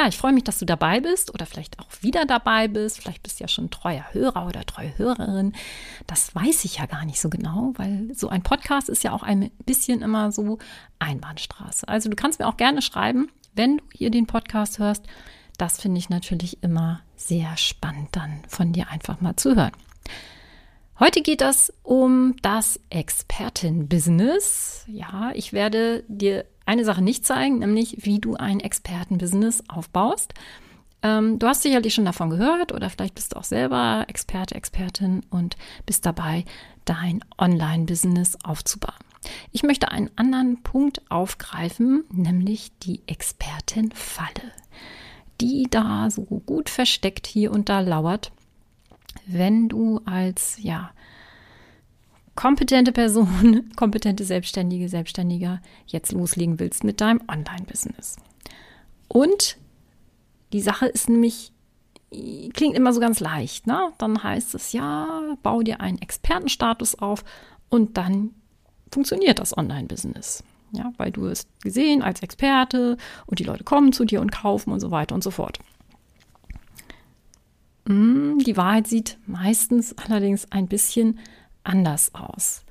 Ja, ich freue mich, dass du dabei bist oder vielleicht auch wieder dabei bist. Vielleicht bist du ja schon treuer Hörer oder treue Hörerin. Das weiß ich ja gar nicht so genau, weil so ein Podcast ist ja auch ein bisschen immer so Einbahnstraße. Also du kannst mir auch gerne schreiben, wenn du hier den Podcast hörst. Das finde ich natürlich immer sehr spannend, dann von dir einfach mal zu hören. Heute geht es um das Expertin-Business. Ja, ich werde dir eine Sache nicht zeigen, nämlich wie du ein Expertenbusiness aufbaust. Ähm, du hast sicherlich schon davon gehört oder vielleicht bist du auch selber Experte, Expertin und bist dabei, dein Online-Business aufzubauen. Ich möchte einen anderen Punkt aufgreifen, nämlich die Expertenfalle, die da so gut versteckt hier und da lauert, wenn du als ja kompetente Person, kompetente Selbstständige, Selbstständiger jetzt loslegen willst mit deinem Online-Business. Und die Sache ist nämlich, klingt immer so ganz leicht, ne? Dann heißt es ja, bau dir einen Expertenstatus auf und dann funktioniert das Online-Business. Ja, weil du es gesehen als Experte und die Leute kommen zu dir und kaufen und so weiter und so fort. Hm, die Wahrheit sieht meistens allerdings ein bisschen anders aus.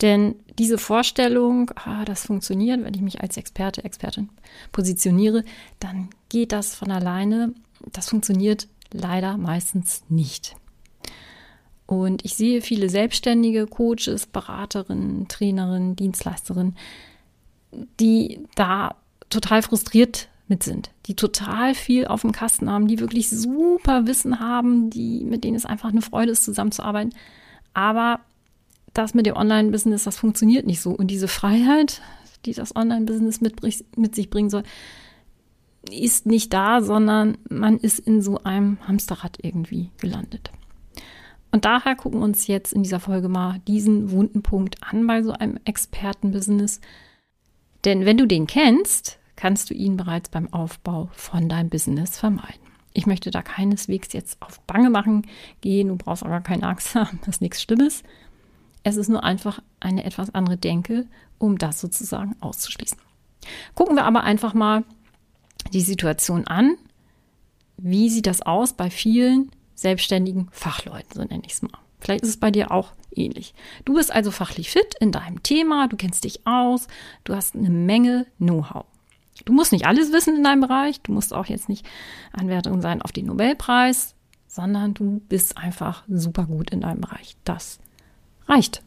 Denn diese Vorstellung, ah, das funktioniert, wenn ich mich als Experte, Expertin positioniere, dann geht das von alleine. Das funktioniert leider meistens nicht. Und ich sehe viele selbstständige Coaches, Beraterinnen, Trainerinnen, Dienstleisterinnen, die da total frustriert mit sind, die total viel auf dem Kasten haben, die wirklich super Wissen haben, die, mit denen es einfach eine Freude ist, zusammenzuarbeiten, aber das mit dem Online-Business, das funktioniert nicht so. Und diese Freiheit, die das Online-Business mit, mit sich bringen soll, ist nicht da, sondern man ist in so einem Hamsterrad irgendwie gelandet. Und daher gucken wir uns jetzt in dieser Folge mal diesen wunden Punkt an bei so einem Expertenbusiness. Denn wenn du den kennst, kannst du ihn bereits beim Aufbau von deinem Business vermeiden. Ich möchte da keineswegs jetzt auf Bange machen gehen, du brauchst aber keine Angst haben, das ist nichts Schlimmes. Es ist nur einfach eine etwas andere Denke, um das sozusagen auszuschließen. Gucken wir aber einfach mal die Situation an. Wie sieht das aus bei vielen selbstständigen Fachleuten, so nenne ich es mal. Vielleicht ist es bei dir auch ähnlich. Du bist also fachlich fit in deinem Thema, du kennst dich aus, du hast eine Menge Know-how. Du musst nicht alles wissen in deinem Bereich, du musst auch jetzt nicht Anwärterin sein auf den Nobelpreis, sondern du bist einfach super gut in deinem Bereich. Das reicht.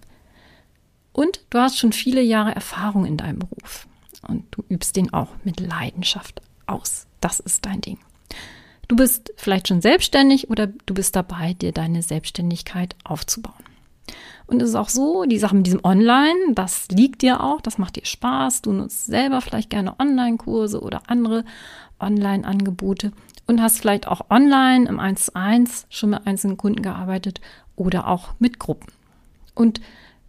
Und du hast schon viele Jahre Erfahrung in deinem Beruf und du übst den auch mit Leidenschaft aus. Das ist dein Ding. Du bist vielleicht schon selbstständig oder du bist dabei, dir deine Selbstständigkeit aufzubauen. Und es ist auch so, die Sache mit diesem Online, das liegt dir auch, das macht dir Spaß. Du nutzt selber vielleicht gerne Online-Kurse oder andere Online-Angebote und hast vielleicht auch online im 1 zu 1 schon mit einzelnen Kunden gearbeitet oder auch mit Gruppen. Und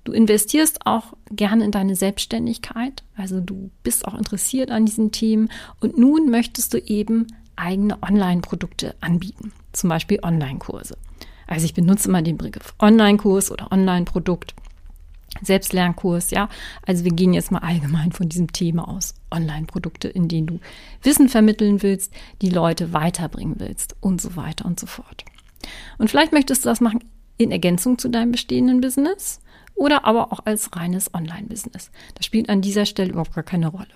du investierst auch gerne in deine Selbstständigkeit. Also du bist auch interessiert an diesen Themen. Und nun möchtest du eben eigene Online-Produkte anbieten. Zum Beispiel Online-Kurse. Also ich benutze immer den Begriff Online-Kurs oder Online-Produkt. Selbstlernkurs, ja. Also wir gehen jetzt mal allgemein von diesem Thema aus. Online-Produkte, in denen du Wissen vermitteln willst, die Leute weiterbringen willst und so weiter und so fort. Und vielleicht möchtest du das machen in Ergänzung zu deinem bestehenden Business oder aber auch als reines Online-Business. Das spielt an dieser Stelle überhaupt gar keine Rolle.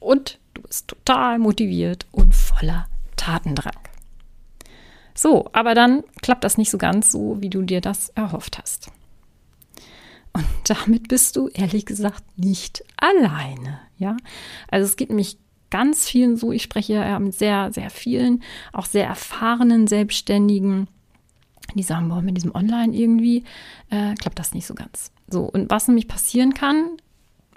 Und du bist total motiviert und voller Tatendrang. So, aber dann klappt das nicht so ganz so, wie du dir das erhofft hast. Und damit bist du ehrlich gesagt nicht alleine, ja? Also es geht nämlich ganz vielen so, ich spreche ja mit sehr, sehr vielen, auch sehr erfahrenen Selbstständigen, die sagen, boah, mit diesem Online irgendwie äh, klappt das nicht so ganz. So, und was nämlich passieren kann,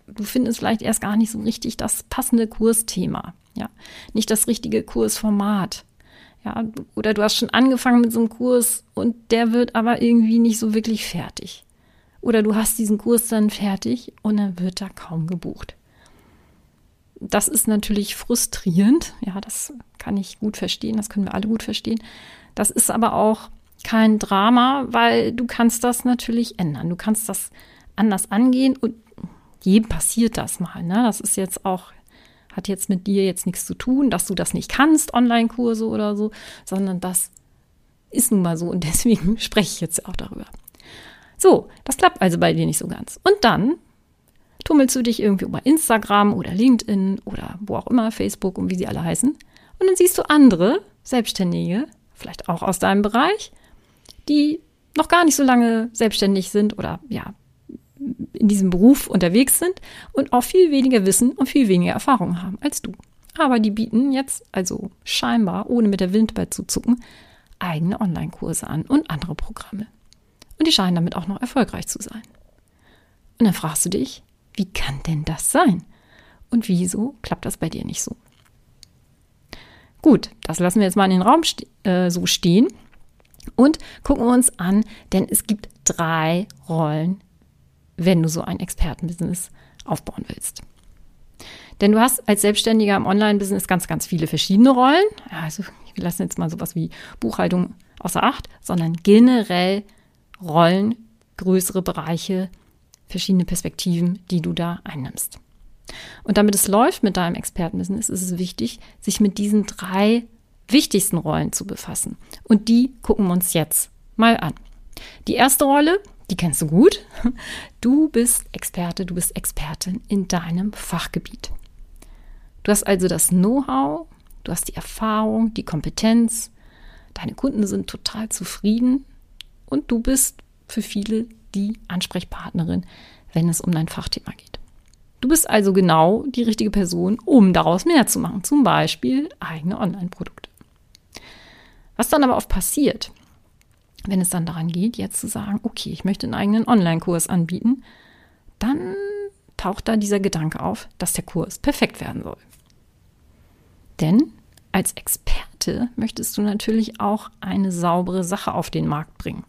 du findest vielleicht erst gar nicht so richtig das passende Kursthema, ja, nicht das richtige Kursformat. Ja, oder du hast schon angefangen mit so einem Kurs und der wird aber irgendwie nicht so wirklich fertig. Oder du hast diesen Kurs dann fertig und dann wird da kaum gebucht. Das ist natürlich frustrierend. Ja, das kann ich gut verstehen. Das können wir alle gut verstehen. Das ist aber auch kein Drama, weil du kannst das natürlich ändern. Du kannst das anders angehen und jedem passiert das mal. Ne? Das ist jetzt auch, hat jetzt mit dir jetzt nichts zu tun, dass du das nicht kannst, Online-Kurse oder so, sondern das ist nun mal so und deswegen spreche ich jetzt auch darüber. So, das klappt also bei dir nicht so ganz. Und dann tummelst du dich irgendwie über Instagram oder LinkedIn oder wo auch immer, Facebook und wie sie alle heißen. Und dann siehst du andere Selbstständige, vielleicht auch aus deinem Bereich, die noch gar nicht so lange selbstständig sind oder ja, in diesem Beruf unterwegs sind und auch viel weniger Wissen und viel weniger Erfahrung haben als du. Aber die bieten jetzt also scheinbar, ohne mit der Windball zu zucken, eigene Online-Kurse an und andere Programme. Und die scheinen damit auch noch erfolgreich zu sein. Und dann fragst du dich, wie kann denn das sein? Und wieso klappt das bei dir nicht so? Gut, das lassen wir jetzt mal in den Raum ste äh, so stehen und gucken wir uns an, denn es gibt drei Rollen, wenn du so ein Expertenbusiness aufbauen willst. Denn du hast als Selbstständiger im Online-Business ganz, ganz viele verschiedene Rollen. Also wir lassen jetzt mal sowas wie Buchhaltung außer Acht, sondern generell Rollen, größere Bereiche, verschiedene Perspektiven, die du da einnimmst. Und damit es läuft mit deinem Expertenbusiness, ist es wichtig, sich mit diesen drei wichtigsten Rollen zu befassen. Und die gucken wir uns jetzt mal an. Die erste Rolle, die kennst du gut. Du bist Experte, du bist Expertin in deinem Fachgebiet. Du hast also das Know-how, du hast die Erfahrung, die Kompetenz, deine Kunden sind total zufrieden und du bist für viele die Ansprechpartnerin, wenn es um dein Fachthema geht. Du bist also genau die richtige Person, um daraus mehr zu machen, zum Beispiel eigene Online-Produkte. Was dann aber oft passiert, wenn es dann daran geht, jetzt zu sagen, okay, ich möchte einen eigenen Online-Kurs anbieten, dann taucht da dieser Gedanke auf, dass der Kurs perfekt werden soll. Denn als Experte möchtest du natürlich auch eine saubere Sache auf den Markt bringen.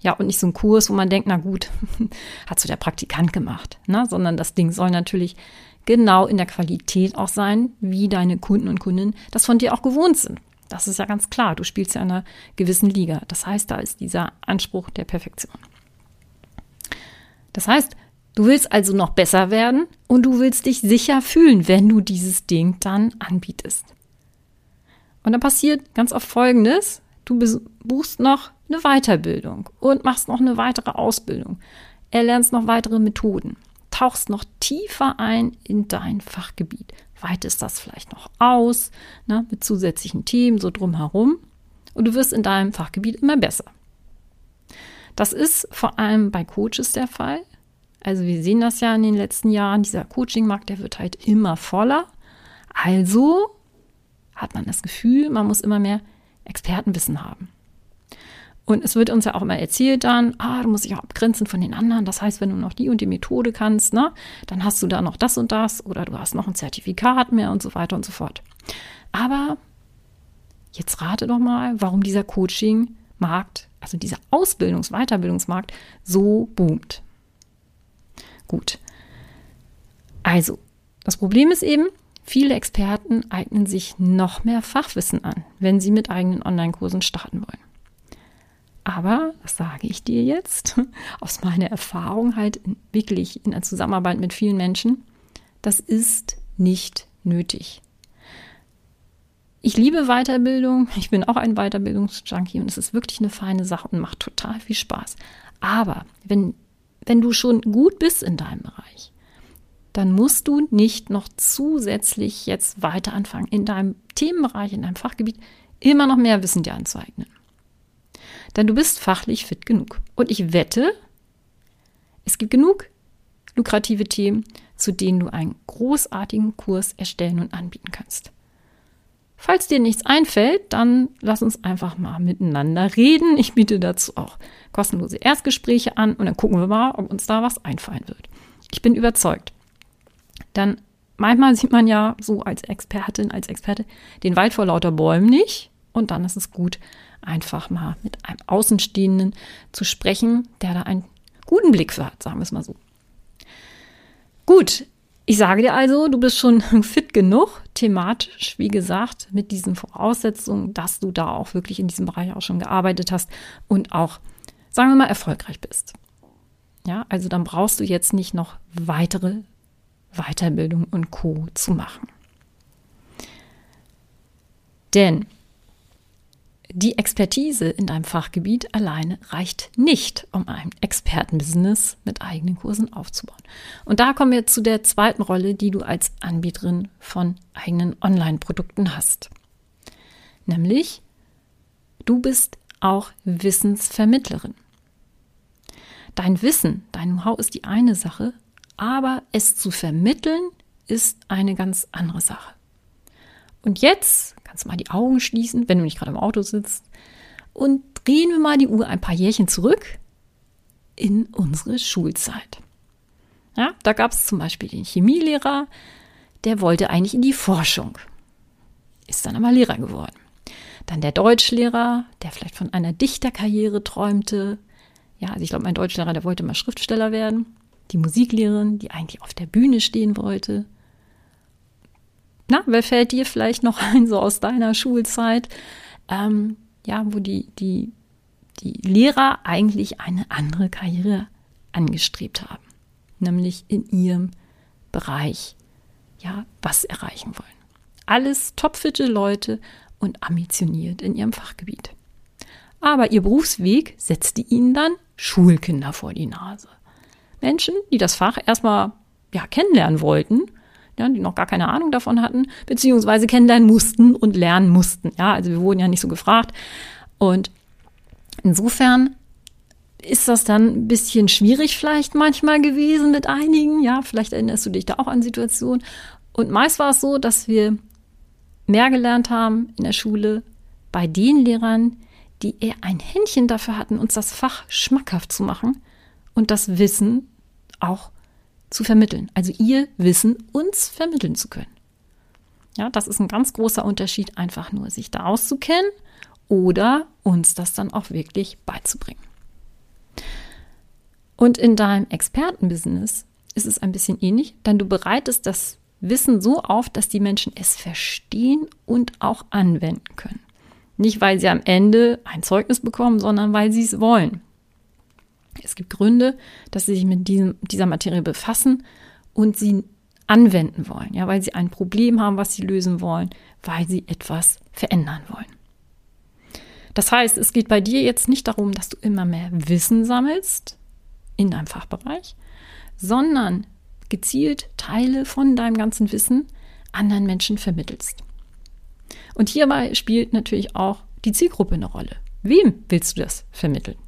Ja, und nicht so ein Kurs, wo man denkt, na gut, hat so der Praktikant gemacht, ne? sondern das Ding soll natürlich genau in der Qualität auch sein, wie deine Kunden und Kundinnen das von dir auch gewohnt sind. Das ist ja ganz klar. Du spielst ja in einer gewissen Liga. Das heißt, da ist dieser Anspruch der Perfektion. Das heißt, du willst also noch besser werden und du willst dich sicher fühlen, wenn du dieses Ding dann anbietest. Und dann passiert ganz oft Folgendes. Du buchst noch eine Weiterbildung und machst noch eine weitere Ausbildung. Erlernst noch weitere Methoden. Tauchst noch tiefer ein in dein Fachgebiet weitest das vielleicht noch aus, ne, mit zusätzlichen Themen so drumherum. Und du wirst in deinem Fachgebiet immer besser. Das ist vor allem bei Coaches der Fall. Also wir sehen das ja in den letzten Jahren, dieser Coaching-Markt, der wird halt immer voller. Also hat man das Gefühl, man muss immer mehr Expertenwissen haben. Und es wird uns ja auch immer erzählt dann, ah, du musst dich auch abgrenzen von den anderen. Das heißt, wenn du noch die und die Methode kannst, ne, dann hast du da noch das und das oder du hast noch ein Zertifikat mehr und so weiter und so fort. Aber jetzt rate doch mal, warum dieser Coaching-Markt, also dieser Ausbildungs-, Weiterbildungsmarkt so boomt. Gut. Also, das Problem ist eben, viele Experten eignen sich noch mehr Fachwissen an, wenn sie mit eigenen Online-Kursen starten wollen. Aber, das sage ich dir jetzt, aus meiner Erfahrung halt wirklich in der Zusammenarbeit mit vielen Menschen, das ist nicht nötig. Ich liebe Weiterbildung, ich bin auch ein Weiterbildungsjunkie und es ist wirklich eine feine Sache und macht total viel Spaß. Aber wenn, wenn du schon gut bist in deinem Bereich, dann musst du nicht noch zusätzlich jetzt weiter anfangen, in deinem Themenbereich, in deinem Fachgebiet immer noch mehr Wissen dir anzueignen. Denn du bist fachlich fit genug. Und ich wette, es gibt genug lukrative Themen, zu denen du einen großartigen Kurs erstellen und anbieten kannst. Falls dir nichts einfällt, dann lass uns einfach mal miteinander reden. Ich biete dazu auch kostenlose Erstgespräche an und dann gucken wir mal, ob uns da was einfallen wird. Ich bin überzeugt. Dann manchmal sieht man ja so als Expertin, als Experte den Wald vor lauter Bäumen nicht. Und dann ist es gut, einfach mal mit einem Außenstehenden zu sprechen, der da ein guten Blick für hat, sagen wir es mal so. Gut, ich sage dir also, du bist schon fit genug, thematisch, wie gesagt, mit diesen Voraussetzungen, dass du da auch wirklich in diesem Bereich auch schon gearbeitet hast und auch, sagen wir mal, erfolgreich bist. Ja, also dann brauchst du jetzt nicht noch weitere Weiterbildung und Co. zu machen. Denn die Expertise in deinem Fachgebiet alleine reicht nicht, um ein Expertenbusiness mit eigenen Kursen aufzubauen. Und da kommen wir zu der zweiten Rolle, die du als Anbieterin von eigenen Online-Produkten hast. Nämlich, du bist auch Wissensvermittlerin. Dein Wissen, dein Know-how ist die eine Sache, aber es zu vermitteln ist eine ganz andere Sache. Und jetzt kannst du mal die Augen schließen, wenn du nicht gerade im Auto sitzt. Und drehen wir mal die Uhr ein paar Jährchen zurück in unsere Schulzeit. Ja, da gab es zum Beispiel den Chemielehrer, der wollte eigentlich in die Forschung, ist dann aber Lehrer geworden. Dann der Deutschlehrer, der vielleicht von einer Dichterkarriere träumte. Ja, also ich glaube, mein Deutschlehrer, der wollte mal Schriftsteller werden. Die Musiklehrerin, die eigentlich auf der Bühne stehen wollte. Na, wer fällt dir vielleicht noch ein, so aus deiner Schulzeit? Ähm, ja, wo die, die, die Lehrer eigentlich eine andere Karriere angestrebt haben. Nämlich in ihrem Bereich, ja, was erreichen wollen. Alles topfitte Leute und ambitioniert in ihrem Fachgebiet. Aber ihr Berufsweg setzte ihnen dann Schulkinder vor die Nase. Menschen, die das Fach erstmal ja, kennenlernen wollten ja, die noch gar keine Ahnung davon hatten, beziehungsweise kennenlernen mussten und lernen mussten. Ja, also wir wurden ja nicht so gefragt. Und insofern ist das dann ein bisschen schwierig vielleicht manchmal gewesen mit einigen. Ja, vielleicht erinnerst du dich da auch an Situationen. Und meist war es so, dass wir mehr gelernt haben in der Schule bei den Lehrern, die eher ein Händchen dafür hatten, uns das Fach schmackhaft zu machen und das Wissen auch zu vermitteln. Also ihr Wissen uns vermitteln zu können. Ja, das ist ein ganz großer Unterschied, einfach nur sich da auszukennen oder uns das dann auch wirklich beizubringen. Und in deinem Expertenbusiness ist es ein bisschen ähnlich, denn du bereitest das Wissen so auf, dass die Menschen es verstehen und auch anwenden können. Nicht, weil sie am Ende ein Zeugnis bekommen, sondern weil sie es wollen. Es gibt Gründe, dass sie sich mit diesem, dieser Materie befassen und sie anwenden wollen, ja, weil sie ein Problem haben, was sie lösen wollen, weil sie etwas verändern wollen. Das heißt, es geht bei dir jetzt nicht darum, dass du immer mehr Wissen sammelst in deinem Fachbereich, sondern gezielt Teile von deinem ganzen Wissen anderen Menschen vermittelst. Und hierbei spielt natürlich auch die Zielgruppe eine Rolle. Wem willst du das vermitteln?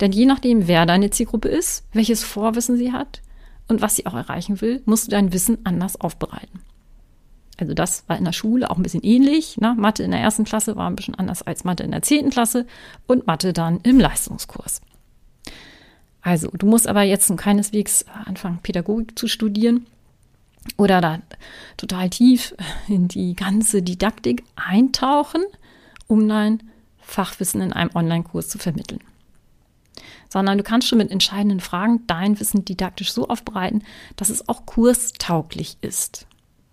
Denn je nachdem, wer deine Zielgruppe ist, welches Vorwissen sie hat und was sie auch erreichen will, musst du dein Wissen anders aufbereiten. Also das war in der Schule auch ein bisschen ähnlich. Ne? Mathe in der ersten Klasse war ein bisschen anders als Mathe in der zehnten Klasse und Mathe dann im Leistungskurs. Also du musst aber jetzt keineswegs anfangen, Pädagogik zu studieren oder da total tief in die ganze Didaktik eintauchen, um dein Fachwissen in einem Online-Kurs zu vermitteln sondern du kannst schon mit entscheidenden Fragen dein Wissen didaktisch so aufbereiten, dass es auch kurstauglich ist.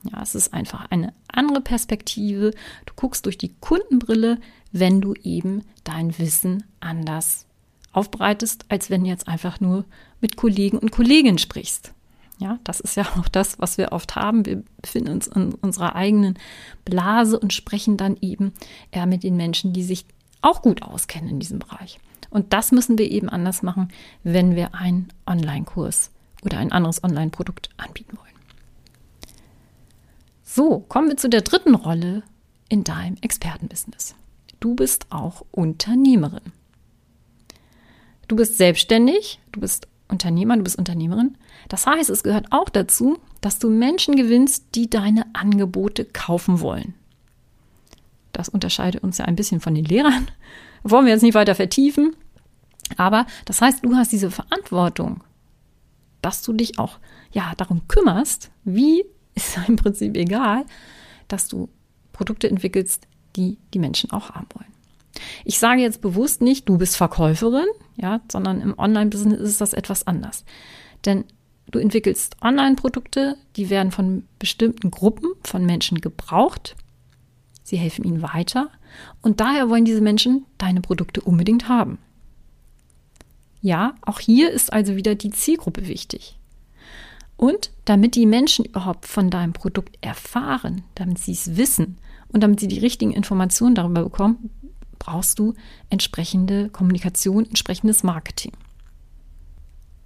Ja, es ist einfach eine andere Perspektive. Du guckst durch die Kundenbrille, wenn du eben dein Wissen anders aufbereitest, als wenn du jetzt einfach nur mit Kollegen und Kolleginnen sprichst. Ja, das ist ja auch das, was wir oft haben. Wir befinden uns in unserer eigenen Blase und sprechen dann eben eher mit den Menschen, die sich auch gut auskennen in diesem Bereich. Und das müssen wir eben anders machen, wenn wir einen Online-Kurs oder ein anderes Online-Produkt anbieten wollen. So, kommen wir zu der dritten Rolle in deinem Expertenbusiness. Du bist auch Unternehmerin. Du bist selbstständig, du bist Unternehmer, du bist Unternehmerin. Das heißt, es gehört auch dazu, dass du Menschen gewinnst, die deine Angebote kaufen wollen. Das unterscheidet uns ja ein bisschen von den Lehrern. Wollen wir jetzt nicht weiter vertiefen. Aber das heißt, du hast diese Verantwortung, dass du dich auch ja darum kümmerst, wie ist im Prinzip egal, dass du Produkte entwickelst, die die Menschen auch haben wollen. Ich sage jetzt bewusst nicht, du bist Verkäuferin, ja, sondern im Online-Business ist das etwas anders. Denn du entwickelst Online-Produkte, die werden von bestimmten Gruppen von Menschen gebraucht. Sie helfen ihnen weiter und daher wollen diese Menschen deine Produkte unbedingt haben. Ja, auch hier ist also wieder die Zielgruppe wichtig. Und damit die Menschen überhaupt von deinem Produkt erfahren, damit sie es wissen und damit sie die richtigen Informationen darüber bekommen, brauchst du entsprechende Kommunikation, entsprechendes Marketing.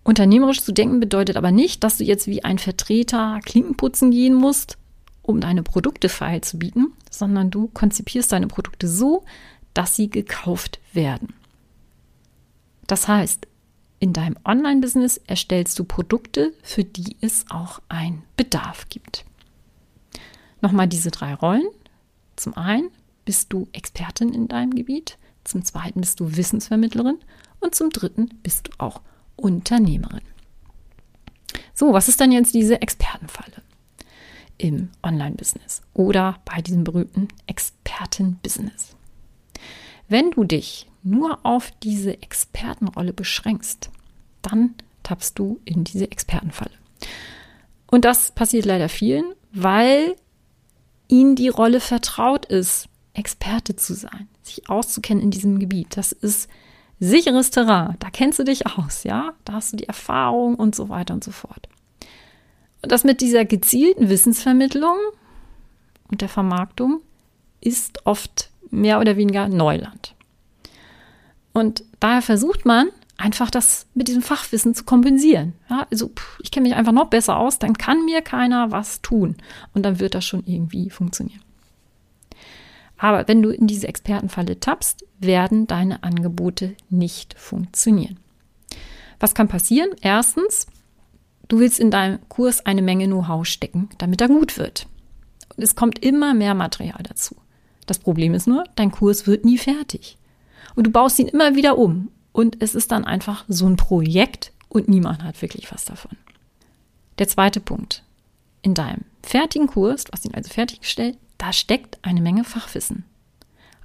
Unternehmerisch zu denken bedeutet aber nicht, dass du jetzt wie ein Vertreter Klinkenputzen gehen musst, um deine Produkte frei zu bieten, sondern du konzipierst deine Produkte so, dass sie gekauft werden. Das heißt, in deinem Online-Business erstellst du Produkte, für die es auch einen Bedarf gibt. Nochmal diese drei Rollen. Zum einen bist du Expertin in deinem Gebiet, zum zweiten bist du Wissensvermittlerin und zum dritten bist du auch Unternehmerin. So, was ist denn jetzt diese Expertenfalle im Online-Business oder bei diesem berühmten Experten-Business? Wenn du dich nur auf diese Expertenrolle beschränkst, dann tappst du in diese Expertenfalle. Und das passiert leider vielen, weil ihnen die Rolle vertraut ist. Experte zu sein, sich auszukennen in diesem Gebiet. Das ist sicheres Terrain. Da kennst du dich aus, ja? Da hast du die Erfahrung und so weiter und so fort. Und das mit dieser gezielten Wissensvermittlung und der Vermarktung ist oft mehr oder weniger Neuland. Und daher versucht man einfach das mit diesem Fachwissen zu kompensieren. Ja, also ich kenne mich einfach noch besser aus, dann kann mir keiner was tun und dann wird das schon irgendwie funktionieren. Aber wenn du in diese Expertenfalle tappst, werden deine Angebote nicht funktionieren. Was kann passieren? Erstens, du willst in deinem Kurs eine Menge Know-how stecken, damit er gut wird. Und es kommt immer mehr Material dazu. Das Problem ist nur, dein Kurs wird nie fertig. Und du baust ihn immer wieder um. Und es ist dann einfach so ein Projekt und niemand hat wirklich was davon. Der zweite Punkt. In deinem fertigen Kurs, du hast ihn also fertiggestellt, da steckt eine Menge Fachwissen.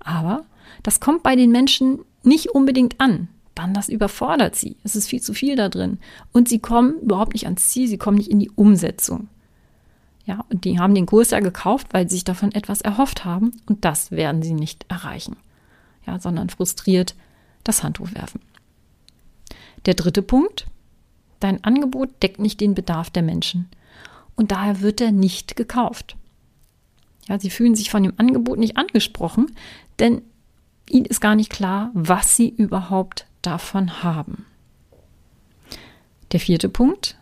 Aber das kommt bei den Menschen nicht unbedingt an. Dann das überfordert sie. Es ist viel zu viel da drin. Und sie kommen überhaupt nicht ans Ziel, sie kommen nicht in die Umsetzung. Ja, und die haben den Kurs ja gekauft, weil sie sich davon etwas erhofft haben. Und das werden sie nicht erreichen. Ja, sondern frustriert das Handtuch werfen. Der dritte Punkt. Dein Angebot deckt nicht den Bedarf der Menschen. Und daher wird er nicht gekauft. Ja, sie fühlen sich von dem Angebot nicht angesprochen, denn ihnen ist gar nicht klar, was sie überhaupt davon haben. Der vierte Punkt.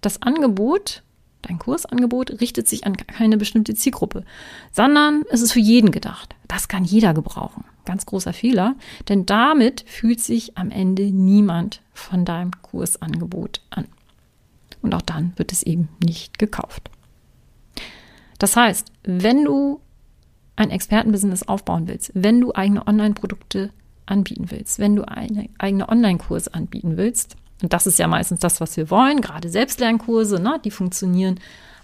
Das Angebot, dein Kursangebot, richtet sich an keine bestimmte Zielgruppe, sondern es ist für jeden gedacht. Das kann jeder gebrauchen. Ganz großer Fehler, denn damit fühlt sich am Ende niemand von deinem Kursangebot an. Und auch dann wird es eben nicht gekauft. Das heißt, wenn du ein Expertenbusiness aufbauen willst, wenn du eigene Online-Produkte anbieten willst, wenn du eine eigene Online-Kurse anbieten willst, und das ist ja meistens das, was wir wollen, gerade Selbstlernkurse, ne, die funktionieren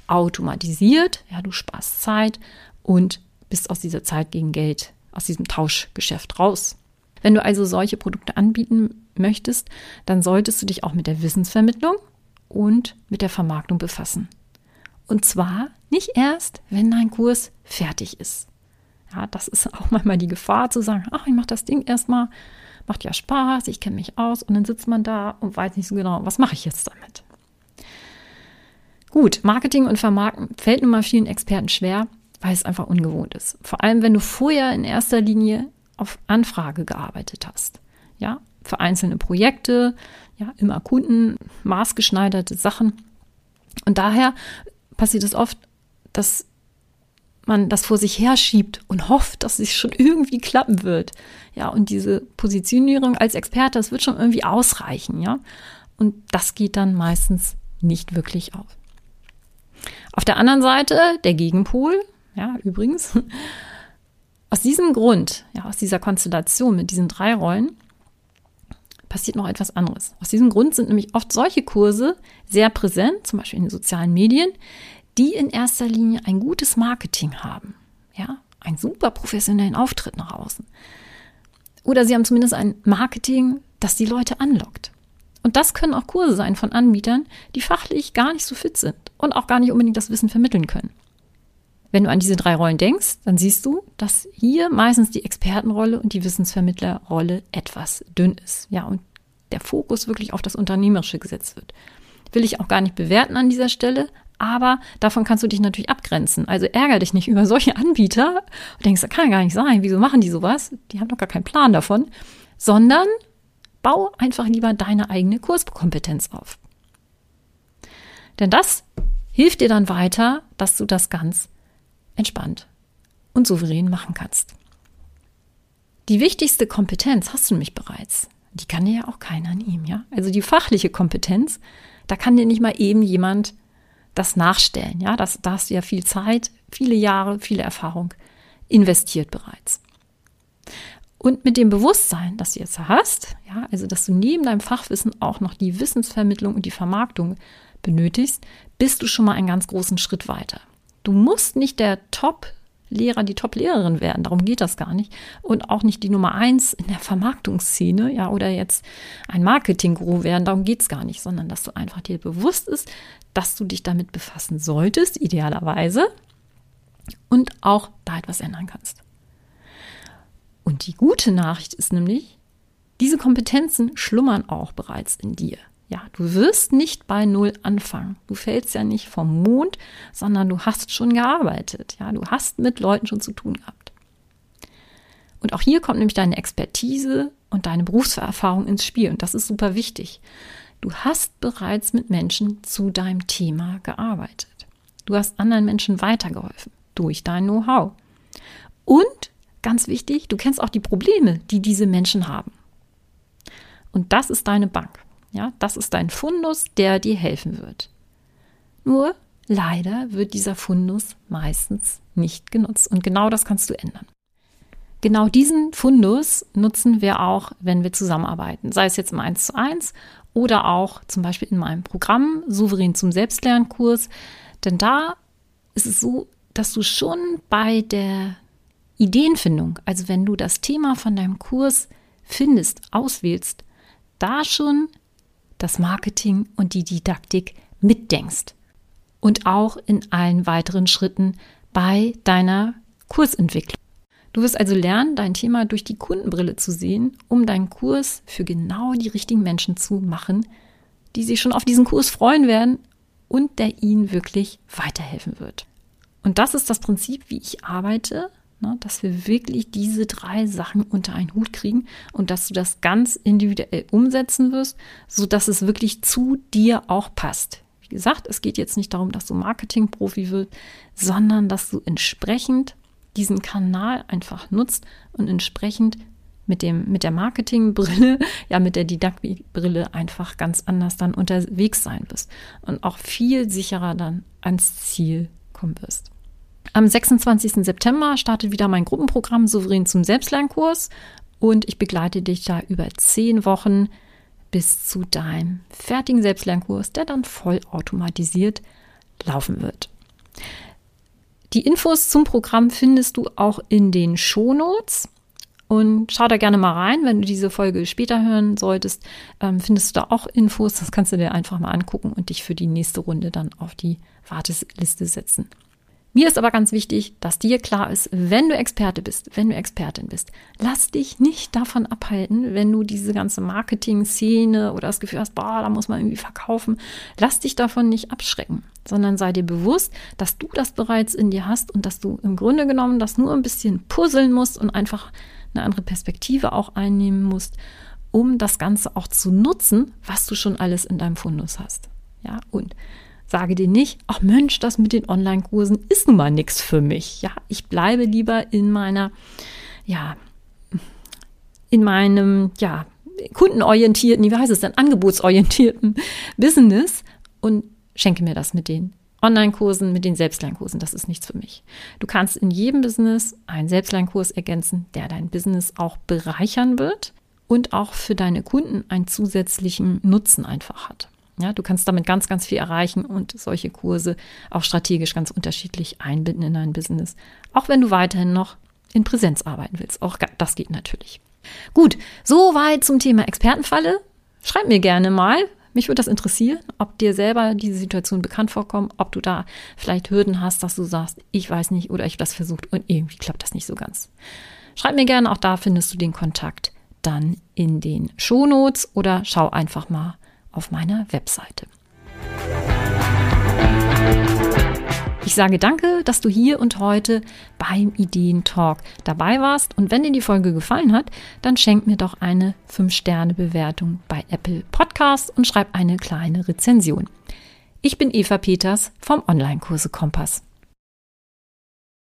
automatisiert, ja, du sparst Zeit und bist aus dieser Zeit gegen Geld, aus diesem Tauschgeschäft raus. Wenn du also solche Produkte anbieten möchtest, dann solltest du dich auch mit der Wissensvermittlung und mit der Vermarktung befassen. Und zwar nicht erst, wenn dein Kurs fertig ist. Ja, das ist auch manchmal die Gefahr zu sagen, ach, ich mache das Ding erstmal, macht ja Spaß, ich kenne mich aus und dann sitzt man da und weiß nicht so genau, was mache ich jetzt damit. Gut, Marketing und Vermarkten fällt nun mal vielen Experten schwer, weil es einfach ungewohnt ist. Vor allem, wenn du vorher in erster Linie auf Anfrage gearbeitet hast. Ja, für einzelne Projekte, ja, im Kunden, maßgeschneiderte Sachen. Und daher passiert es oft, dass man das vor sich herschiebt und hofft, dass es schon irgendwie klappen wird. Ja, und diese Positionierung als Experte, das wird schon irgendwie ausreichen, ja. Und das geht dann meistens nicht wirklich auf. Auf der anderen Seite der Gegenpol, ja, übrigens, aus diesem Grund, ja, aus dieser Konstellation mit diesen drei Rollen, passiert noch etwas anderes. Aus diesem Grund sind nämlich oft solche Kurse sehr präsent, zum Beispiel in den sozialen Medien, die in erster Linie ein gutes Marketing haben. Ja, einen super professionellen Auftritt nach außen. Oder sie haben zumindest ein Marketing, das die Leute anlockt. Und das können auch Kurse sein von Anbietern, die fachlich gar nicht so fit sind und auch gar nicht unbedingt das Wissen vermitteln können. Wenn du an diese drei Rollen denkst, dann siehst du, dass hier meistens die Expertenrolle und die Wissensvermittlerrolle etwas dünn ist. Ja, und der Fokus wirklich auf das Unternehmerische gesetzt wird. Will ich auch gar nicht bewerten an dieser Stelle, aber davon kannst du dich natürlich abgrenzen. Also ärger dich nicht über solche Anbieter und denkst, das kann gar nicht sein, wieso machen die sowas? Die haben doch gar keinen Plan davon, sondern bau einfach lieber deine eigene Kurskompetenz auf. Denn das hilft dir dann weiter, dass du das ganz entspannt und souverän machen kannst. Die wichtigste Kompetenz hast du nämlich bereits. Die kann dir ja auch keiner nehmen, ja? Also die fachliche Kompetenz, da kann dir nicht mal eben jemand das nachstellen, ja? Das, da hast du ja viel Zeit, viele Jahre, viele Erfahrung investiert bereits. Und mit dem Bewusstsein, das du jetzt hast, ja, also dass du neben deinem Fachwissen auch noch die Wissensvermittlung und die Vermarktung benötigst, bist du schon mal einen ganz großen Schritt weiter. Du musst nicht der Top-Lehrer, die Top-Lehrerin werden, darum geht das gar nicht. Und auch nicht die Nummer eins in der Vermarktungsszene, ja, oder jetzt ein Marketing-Guru werden, darum geht es gar nicht, sondern dass du einfach dir bewusst ist, dass du dich damit befassen solltest, idealerweise, und auch da etwas ändern kannst. Und die gute Nachricht ist nämlich, diese Kompetenzen schlummern auch bereits in dir. Ja, du wirst nicht bei Null anfangen. Du fällst ja nicht vom Mond, sondern du hast schon gearbeitet. Ja, du hast mit Leuten schon zu tun gehabt. Und auch hier kommt nämlich deine Expertise und deine Berufserfahrung ins Spiel. Und das ist super wichtig. Du hast bereits mit Menschen zu deinem Thema gearbeitet. Du hast anderen Menschen weitergeholfen durch dein Know-how. Und ganz wichtig, du kennst auch die Probleme, die diese Menschen haben. Und das ist deine Bank. Ja, das ist dein Fundus, der dir helfen wird. Nur leider wird dieser Fundus meistens nicht genutzt. Und genau das kannst du ändern. Genau diesen Fundus nutzen wir auch, wenn wir zusammenarbeiten, sei es jetzt im 1 zu 1 oder auch zum Beispiel in meinem Programm Souverän zum Selbstlernkurs. Denn da ist es so, dass du schon bei der Ideenfindung, also wenn du das Thema von deinem Kurs findest, auswählst, da schon das Marketing und die Didaktik mitdenkst und auch in allen weiteren Schritten bei deiner Kursentwicklung. Du wirst also lernen, dein Thema durch die Kundenbrille zu sehen, um deinen Kurs für genau die richtigen Menschen zu machen, die sich schon auf diesen Kurs freuen werden und der ihnen wirklich weiterhelfen wird. Und das ist das Prinzip, wie ich arbeite ne, dass wir wirklich diese drei Sachen unter einen Hut kriegen und dass du das ganz individuell umsetzen wirst, so dass es wirklich zu dir auch passt. Wie gesagt, es geht jetzt nicht darum, dass du Marketingprofi wirst, sondern dass du entsprechend diesen Kanal einfach nutzt und entsprechend mit dem, mit der Marketingbrille, ja, mit der Didaktikbrille einfach ganz anders dann unterwegs sein wirst und auch viel sicherer dann ans Ziel kommen wirst. Am 26. September startet wieder mein Gruppenprogramm Souverän zum Selbstlernkurs und ich begleite dich da über zehn Wochen bis zu deinem fertigen Selbstlernkurs, der dann vollautomatisiert laufen wird. Die Infos zum Programm findest du auch in den Shownotes. Und schau da gerne mal rein, wenn du diese Folge später hören solltest, ähm, findest du da auch Infos. Das kannst du dir einfach mal angucken und dich für die nächste Runde dann auf die Wartesliste setzen. Mir ist aber ganz wichtig, dass dir klar ist, wenn du Experte bist, wenn du Expertin bist, lass dich nicht davon abhalten, wenn du diese ganze Marketing-Szene oder das Gefühl hast, boah, da muss man irgendwie verkaufen, lass dich davon nicht abschrecken, sondern sei dir bewusst, dass du das bereits in dir hast und dass du im Grunde genommen das nur ein bisschen puzzeln musst und einfach eine andere Perspektive auch einnehmen musst, um das Ganze auch zu nutzen, was du schon alles in deinem Fundus hast. Ja, und Sage dir nicht, ach Mensch, das mit den Online-Kursen ist nun mal nichts für mich. Ja, ich bleibe lieber in meiner, ja, in meinem, ja, kundenorientierten, wie heißt es denn, angebotsorientierten Business und schenke mir das mit den Online-Kursen, mit den Selbstlernkursen. Das ist nichts für mich. Du kannst in jedem Business einen Selbstlernkurs ergänzen, der dein Business auch bereichern wird und auch für deine Kunden einen zusätzlichen Nutzen einfach hat. Ja, du kannst damit ganz, ganz viel erreichen und solche Kurse auch strategisch ganz unterschiedlich einbinden in dein Business. Auch wenn du weiterhin noch in Präsenz arbeiten willst. Auch das geht natürlich. Gut, soweit zum Thema Expertenfalle. Schreib mir gerne mal. Mich würde das interessieren, ob dir selber diese Situation bekannt vorkommt, ob du da vielleicht Hürden hast, dass du sagst, ich weiß nicht oder ich habe das versucht und irgendwie klappt das nicht so ganz. Schreib mir gerne, auch da findest du den Kontakt dann in den Shownotes oder schau einfach mal auf meiner Webseite. Ich sage danke, dass du hier und heute beim Ideentalk dabei warst. Und wenn dir die Folge gefallen hat, dann schenk mir doch eine 5-Sterne-Bewertung bei Apple Podcasts und schreib eine kleine Rezension. Ich bin Eva Peters vom Online-Kurse Kompass.